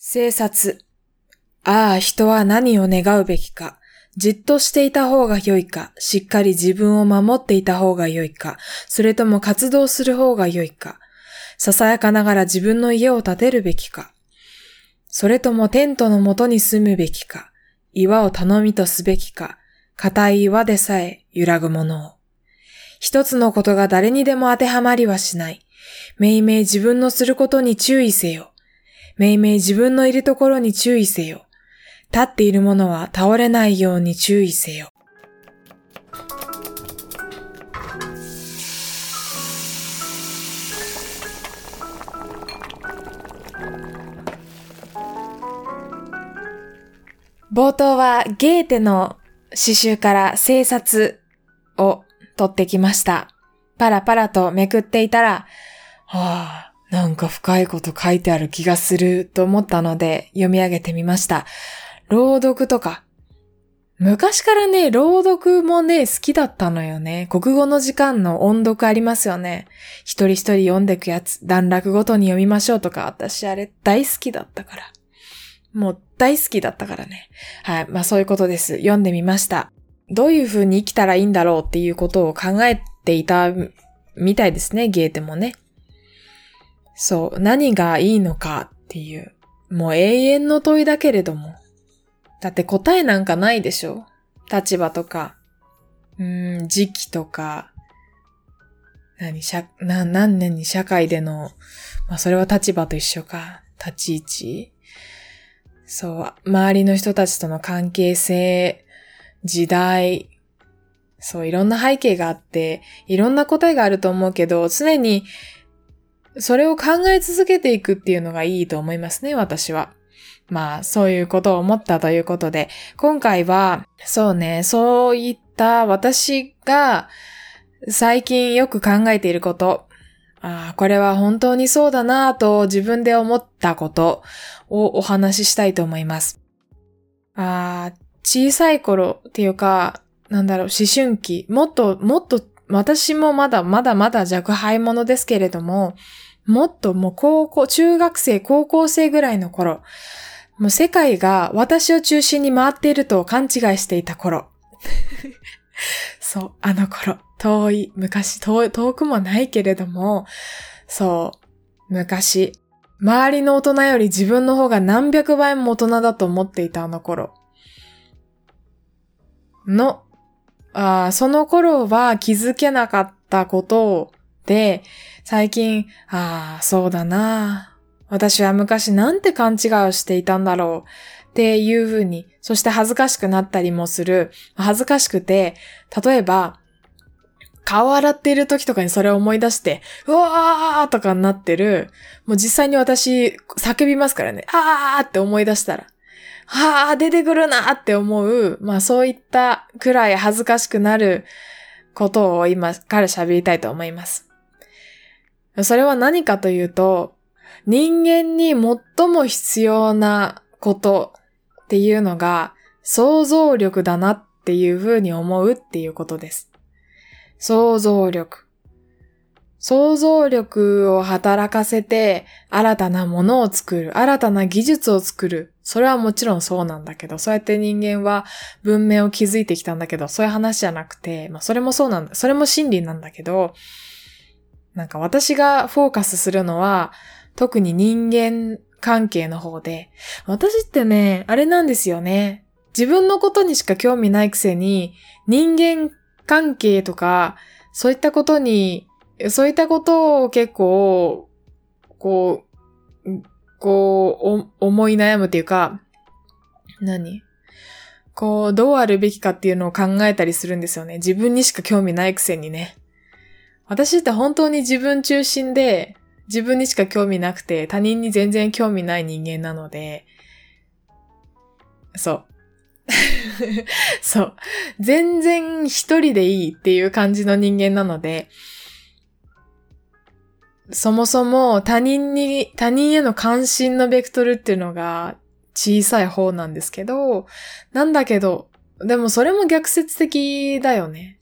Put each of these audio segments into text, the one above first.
生殺。ああ、人は何を願うべきか。じっとしていた方が良いか、しっかり自分を守っていた方が良いか、それとも活動する方が良いか。ささやかながら自分の家を建てるべきか。それともテントのもとに住むべきか。岩を頼みとすべきか。硬い岩でさえ揺らぐものを。一つのことが誰にでも当てはまりはしない。めいめい自分のすることに注意せよ。めいめい自分のいるところに注意せよ。立っているものは倒れないように注意せよ。冒頭はゲーテの詩集から生殺を取ってきました。パラパラとめくっていたら、はあ、なんか深いこと書いてある気がすると思ったので読み上げてみました。朗読とか。昔からね、朗読もね、好きだったのよね。国語の時間の音読ありますよね。一人一人読んでくやつ、段落ごとに読みましょうとか、私あれ大好きだったから。もう大好きだったからね。はい。まあそういうことです。読んでみました。どういう風に生きたらいいんだろうっていうことを考えていたみたいですね、ゲーテもね。そう、何がいいのかっていう、もう永遠の問いだけれども。だって答えなんかないでしょ。立場とか、うーん、時期とか、何、しゃ、な、何年に社会での、まあそれは立場と一緒か、立ち位置。そう、周りの人たちとの関係性、時代、そう、いろんな背景があって、いろんな答えがあると思うけど、常に、それを考え続けていくっていうのがいいと思いますね、私は。まあ、そういうことを思ったということで、今回は、そうね、そういった私が最近よく考えていること、あこれは本当にそうだなぁと自分で思ったことをお話ししたいと思います。あ小さい頃っていうか、なんだろう、思春期、もっと、もっと、私もまだまだまだ若輩者ですけれども、もっともう高校、中学生、高校生ぐらいの頃、もう世界が私を中心に回っていると勘違いしていた頃。そう、あの頃、遠い、昔遠、遠くもないけれども、そう、昔、周りの大人より自分の方が何百倍も大人だと思っていたあの頃。の、あその頃は気づけなかったことで、最近、ああ、そうだな私は昔なんて勘違いをしていたんだろうっていうふうに、そして恥ずかしくなったりもする。恥ずかしくて、例えば、顔洗っている時とかにそれを思い出して、うわーとかになってる。もう実際に私、叫びますからね。あーって思い出したら。はー、出てくるなって思う。まあそういったくらい恥ずかしくなることを今から喋りたいと思います。それは何かというと、人間に最も必要なことっていうのが想像力だなっていうふうに思うっていうことです。想像力。想像力を働かせて新たなものを作る、新たな技術を作る。それはもちろんそうなんだけど、そうやって人間は文明を築いてきたんだけど、そういう話じゃなくて、まあそれもそうなんだ、それも真理なんだけど、なんか私がフォーカスするのは、特に人間関係の方で、私ってね、あれなんですよね。自分のことにしか興味ないくせに、人間関係とか、そういったことに、そういったことを結構、こう、こう、思い悩むっていうか、何？こう、どうあるべきかっていうのを考えたりするんですよね。自分にしか興味ないくせにね。私って本当に自分中心で、自分にしか興味なくて、他人に全然興味ない人間なので、そう。そう。全然一人でいいっていう感じの人間なので、そもそも他人に、他人への関心のベクトルっていうのが小さい方なんですけど、なんだけど、でもそれも逆説的だよね。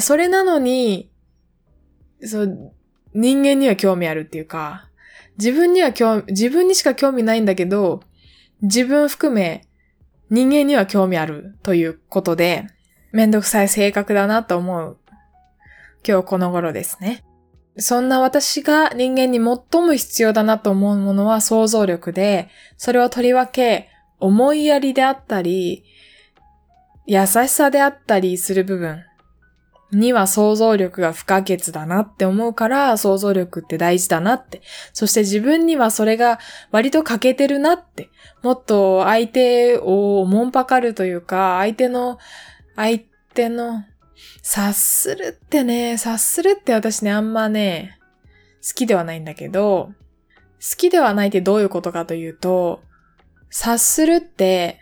それなのに、そう、人間には興味あるっていうか、自分には興味、自分にしか興味ないんだけど、自分含め人間には興味あるということで、めんどくさい性格だなと思う今日この頃ですね。そんな私が人間に最も必要だなと思うものは想像力で、それをとりわけ思いやりであったり、優しさであったりする部分には想像力が不可欠だなって思うから想像力って大事だなって。そして自分にはそれが割と欠けてるなって。もっと相手をもんぱかるというか、相手の、相手の、察するってね、察するって私ね、あんまね、好きではないんだけど、好きではないってどういうことかというと、察するって、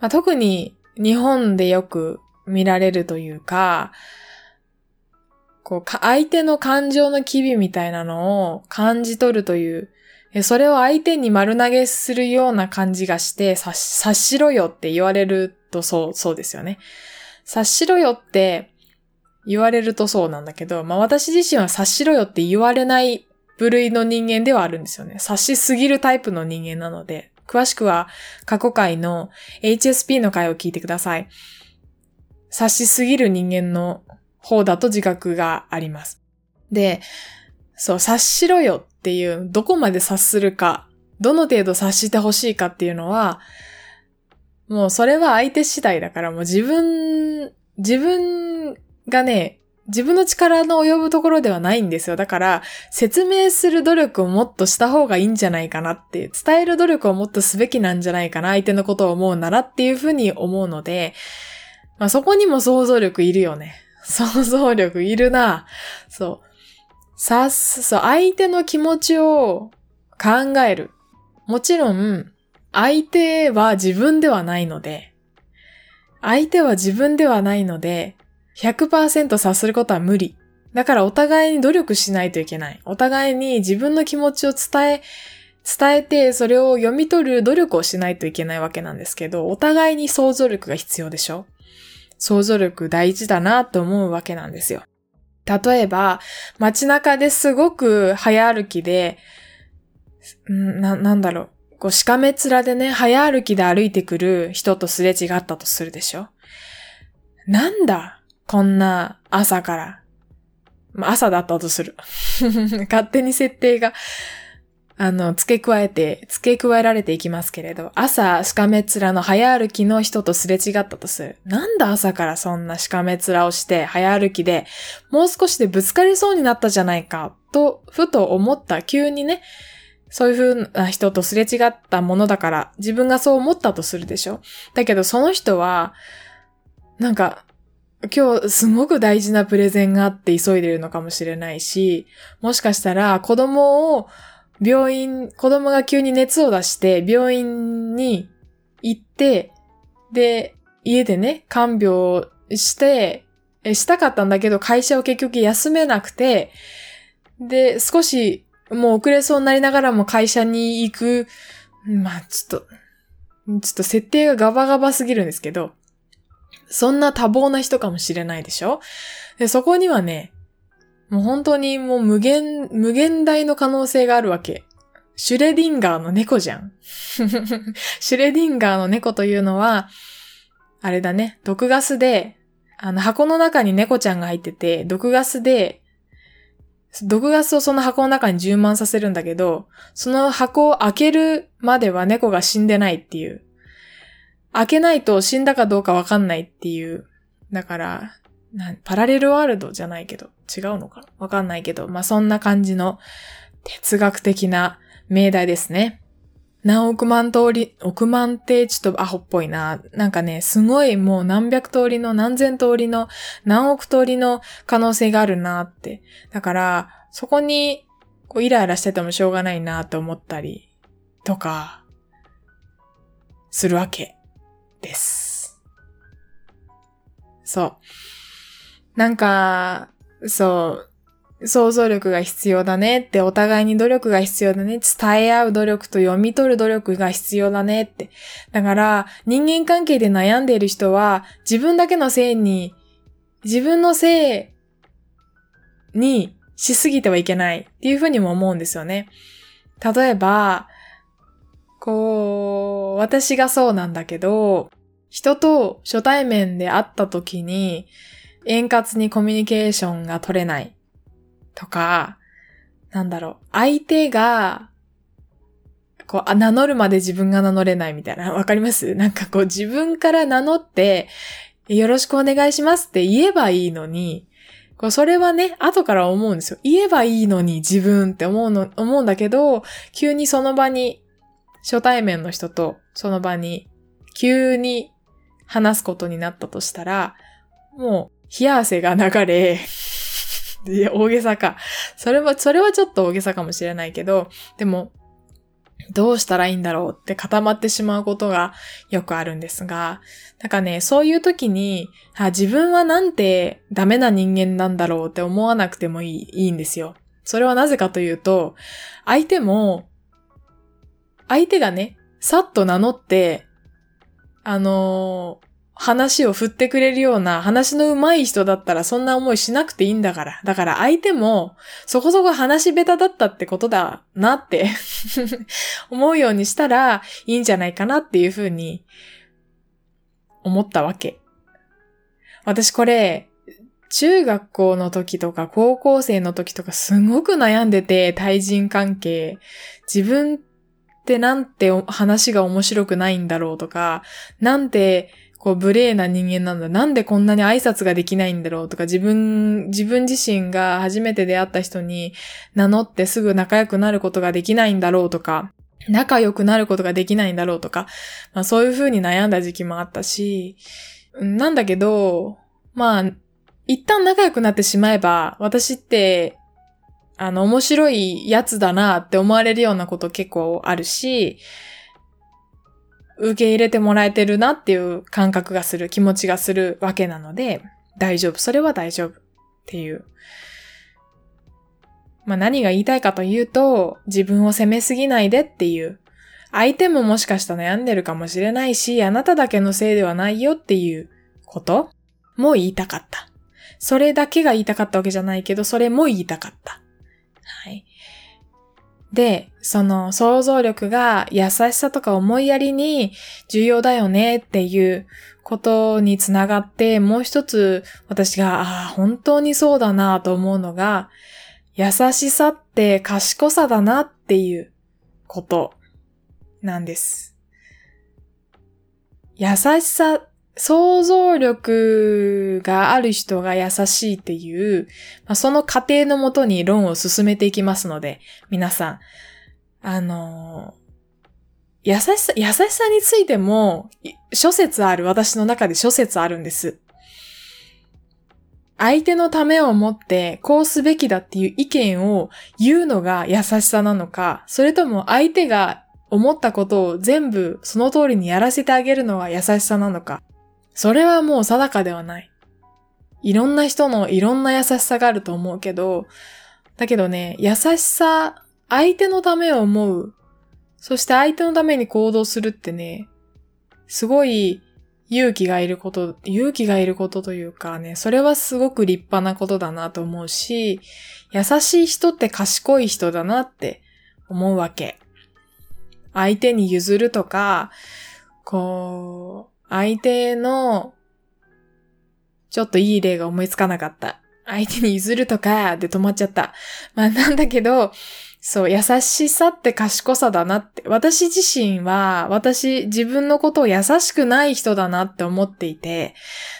まあ、特に日本でよく見られるというか、こう、相手の感情の機微みたいなのを感じ取るという、それを相手に丸投げするような感じがして、察しろよって言われるとそう、そうですよね。察しろよって言われるとそうなんだけど、まあ私自身は察しろよって言われない部類の人間ではあるんですよね。察しすぎるタイプの人間なので、詳しくは過去回の HSP の回を聞いてください。察しすぎる人間の方だと自覚があります。で、そう、察しろよっていう、どこまで察するか、どの程度察してほしいかっていうのは、もうそれは相手次第だからもう自分、自分がね、自分の力の及ぶところではないんですよ。だから、説明する努力をもっとした方がいいんじゃないかなっていう、伝える努力をもっとすべきなんじゃないかな、相手のことを思うならっていうふうに思うので、まあそこにも想像力いるよね。想像力いるな。そう。さす、そう、相手の気持ちを考える。もちろん、相手は自分ではないので、相手は自分ではないので、100%察することは無理。だからお互いに努力しないといけない。お互いに自分の気持ちを伝え、伝えてそれを読み取る努力をしないといけないわけなんですけど、お互いに想像力が必要でしょ想像力大事だなと思うわけなんですよ。例えば、街中ですごく早歩きで、な、なんだろう。こう、しかめ面でね、早歩きで歩いてくる人とすれ違ったとするでしょなんだこんな朝から。朝だったとする。勝手に設定が、あの、付け加えて、付け加えられていきますけれど、朝、しかめ面の早歩きの人とすれ違ったとする。なんだ朝からそんなしかめ面をして、早歩きで、もう少しでぶつかりそうになったじゃないか、と、ふと思った、急にね、そういう風な人とすれ違ったものだから、自分がそう思ったとするでしょだけどその人は、なんか、今日すごく大事なプレゼンがあって急いでるのかもしれないし、もしかしたら子供を病院、子供が急に熱を出して病院に行って、で、家でね、看病して、したかったんだけど会社を結局休めなくて、で、少しもう遅れそうになりながらも会社に行く、まあちょっと、ちょっと設定がガバガバすぎるんですけど、そんな多忙な人かもしれないでしょ？で、そこにはね、もう本当にもう無限、無限大の可能性があるわけ。シュレディンガーの猫じゃん。シュレディンガーの猫というのは、あれだね、毒ガスで、あの箱の中に猫ちゃんが入ってて、毒ガスで、毒ガスをその箱の中に充満させるんだけど、その箱を開けるまでは猫が死んでないっていう開けないと死んだかどうかわかんないっていう。だから、パラレルワールドじゃないけど、違うのか？なわかんないけど、まあ、そんな感じの哲学的な命題ですね。何億万通り、億万ってちょっとアホっぽいな。なんかね、すごいもう何百通りの何千通りの何億通りの可能性があるなって。だから、そこにこうイライラしててもしょうがないなと思ったりとか、するわけ。です。そう。なんか、そう、想像力が必要だねって、お互いに努力が必要だね、伝え合う努力と読み取る努力が必要だねって。だから、人間関係で悩んでいる人は、自分だけのせいに、自分のせいにしすぎてはいけないっていうふうにも思うんですよね。例えば、こう、私がそうなんだけど、人と初対面で会った時に円滑にコミュニケーションが取れない。とか、なんだろう、相手が、こう、名乗るまで自分が名乗れないみたいな、わかります？なんかこう自分から名乗って、よろしくお願いしますって言えばいいのに、こうそれはね、後から思うんですよ。言えばいいのに自分って思うの、思うんだけど、急にその場に、初対面の人とその場に、急に話すことになったとしたら、もう、冷や汗が流れ、いや、大げさか。それは、それはちょっと大げさかもしれないけど、でも、どうしたらいいんだろうって固まってしまうことがよくあるんですが、なんかね、そういう時に、あ自分はなんてダメな人間なんだろうって思わなくてもいいいいんですよ。それはなぜかというと、相手も、相手がね、さっと名乗って、あのー、話を振ってくれるような話の上手い人だったらそんな思いしなくていいんだから。だから相手もそこそこ話下手だったってことだなって 思うようにしたらいいんじゃないかなっていうふうに思ったわけ。私これ、中学校の時とか高校生の時とかすごく悩んでて対人関係。自分ってなんて話が面白くないんだろうとか、なんてこう、無礼な人間なんだ。なんでこんなに挨拶ができないんだろうとか、自分、自分自身が初めて出会った人に名乗ってすぐ仲良くなることができないんだろうとか、仲良くなることができないんだろうとか、まあそういう風に悩んだ時期もあったし、なんだけど、まあ、一旦仲良くなってしまえば、私って、あの、面白いやつだなって思われるようなこと結構あるし、受け入れてもらえてるなっていう感覚がする、気持ちがするわけなので、大丈夫。それは大丈夫。っていう。まあ何が言いたいかというと、自分を責めすぎないでっていう。相手ももしかしたら悩んでるかもしれないし、あなただけのせいではないよっていうことも言いたかった。それだけが言いたかったわけじゃないけど、それも言いたかった。で、その想像力が優しさとか思いやりに重要だよねっていうことにつながって、もう一つ私が、ああ、本当にそうだなと思うのが、優しさって賢さだなっていうことなんです。優しさ想像力がある人が優しいっていう、まあ、その過程のもとに論を進めていきますので、皆さん、あのー、優しさ、優しさについても、諸説ある、私の中で諸説あるんです。相手のためを持ってこうすべきだっていう意見を言うのが優しさなのか、それとも相手が思ったことを全部その通りにやらせてあげるのが優しさなのか。それはもう定かではない。いろんな人のいろんな優しさがあると思うけど、だけどね、優しさ、相手のためを思う、そして相手のために行動するってね、すごい勇気がいること、勇気がいることというかね、それはすごく立派なことだなと思うし、優しい人って賢い人だなって思うわけ。相手に譲るとか、こう、相手の、ちょっといい例が思いつかなかった。相手に譲るとかで止まっちゃった。まあなんだけど、そう、優しさって賢さだなって。私自身は、私、自分のことを優しくない人だなって思っていて、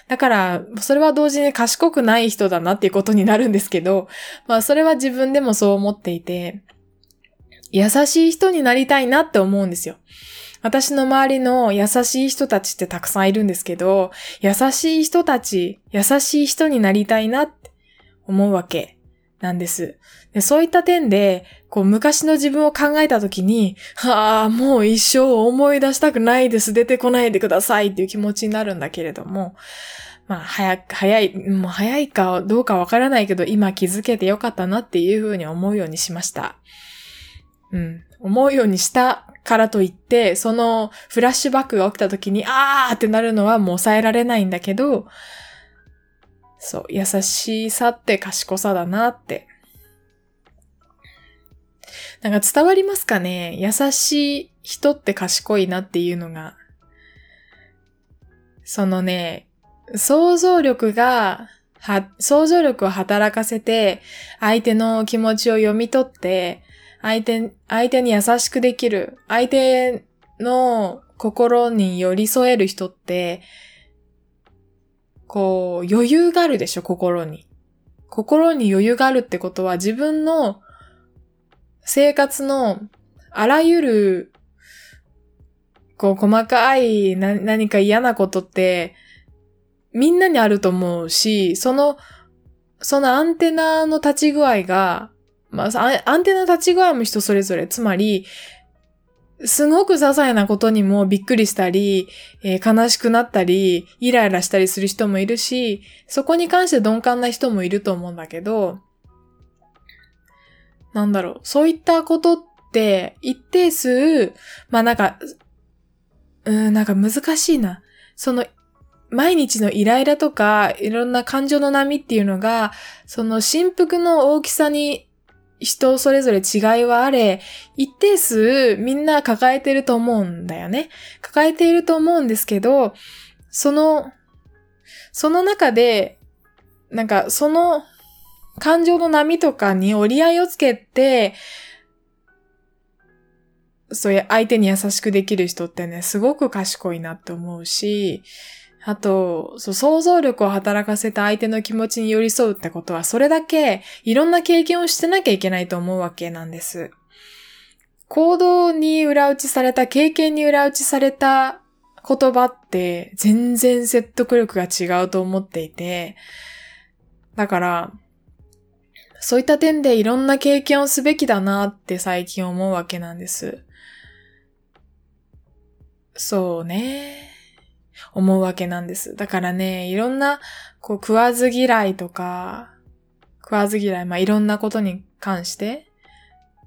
だから、それは同時に賢くない人だなっていうことになるんですけど、まあそれは自分でもそう思っていて、優しい人になりたいなって思うんですよ。私の周りの優しい人たちってたくさんいるんですけど、優しい人たち、優しい人になりたいなって思うわけなんです。でそういった点で、こう昔の自分を考えたときに、はあ、もう一生思い出したくないです。出てこないでくださいっていう気持ちになるんだけれども、まあ、早く、早い、もう早いかどうかわからないけど、今気づけてよかったなっていうふうに思うようにしました。うん。思うようにしたからといって、そのフラッシュバックが起きた時に、あーってなるのはもう抑えられないんだけど、そう、優しさって賢さだなって。なんか伝わりますかね？優しい人って賢いなっていうのが。そのね、想像力が、は、想像力を働かせて、相手の気持ちを読み取って、相手、相手に優しくできる、相手の心に寄り添える人って、こう、余裕があるでしょ、心に。心に余裕があるってことは自分の生活のあらゆる、こう、細かいな何か嫌なことって、みんなにあると思うし、その、そのアンテナの立ち具合が、まあ、アンテナ立ち具合も人それぞれ、つまり、すごく些細なことにもびっくりしたり、えー、悲しくなったり、イライラしたりする人もいるし、そこに関して鈍感な人もいると思うんだけど、なんだろう、そういったことって一定数、まあなんか、うん、なんか難しいな。その、毎日のイライラとか、いろんな感情の波っていうのが、その振幅の大きさに人それぞれ違いはあれ、一定数みんな抱えてると思うんだよね。抱えていると思うんですけど、その、その中で、なんかその感情の波とかに折り合いをつけて、そういう相手に優しくできる人ってね、すごく賢いなって思うし、あと、そう、想像力を働かせた相手の気持ちに寄り添うってことは、それだけいろんな経験をしてなきゃいけないと思うわけなんです。行動に裏打ちされた、経験に裏打ちされた言葉って全然説得力が違うと思っていて、だから、そういった点でいろんな経験をすべきだなって最近思うわけなんです。そうね。思うわけなんです。だからね、いろんな、こう、食わず嫌いとか、食わず嫌い、まあ、いろんなことに関して、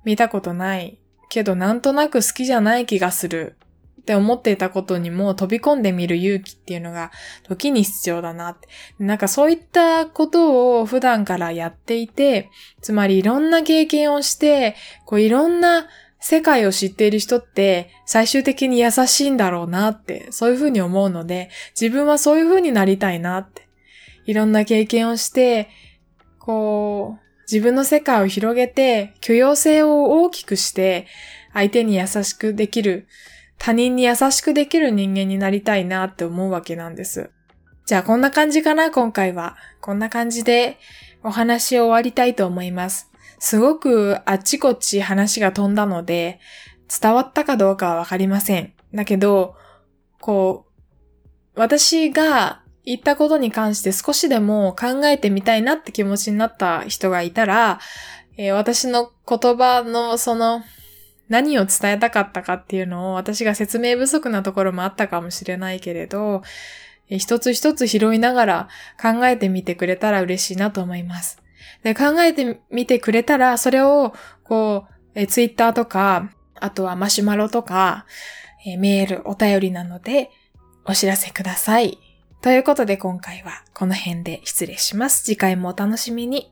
見たことない、けどなんとなく好きじゃない気がするって思っていたことにも飛び込んでみる勇気っていうのが時に必要だなって。なんかそういったことを普段からやっていて、つまりいろんな経験をして、こういろんな世界を知っている人って最終的に優しいんだろうなって、そういうふうに思うので、自分はそういうふうになりたいなって。いろんな経験をして、こう、自分の世界を広げて、許容性を大きくして、相手に優しくできる、他人に優しくできる人間になりたいなって思うわけなんです。じゃあこんな感じかな、今回は。こんな感じでお話を終わりたいと思います。すごくあっちこっち話が飛んだので、伝わったかどうかはわかりません。だけど、こう、私が言ったことに関して少しでも考えてみたいなって気持ちになった人がいたら、えー、私の言葉のその何を伝えたかったかっていうのを私が説明不足なところもあったかもしれないけれど、えー、一つ一つ拾いながら考えてみてくれたら嬉しいなと思います。で、考えてみてくれたら、それを、こう、えツイッターとか、あとはマシュマロとか、えメール、お便りなので、お知らせください。ということで今回はこの辺で失礼します。次回もお楽しみに。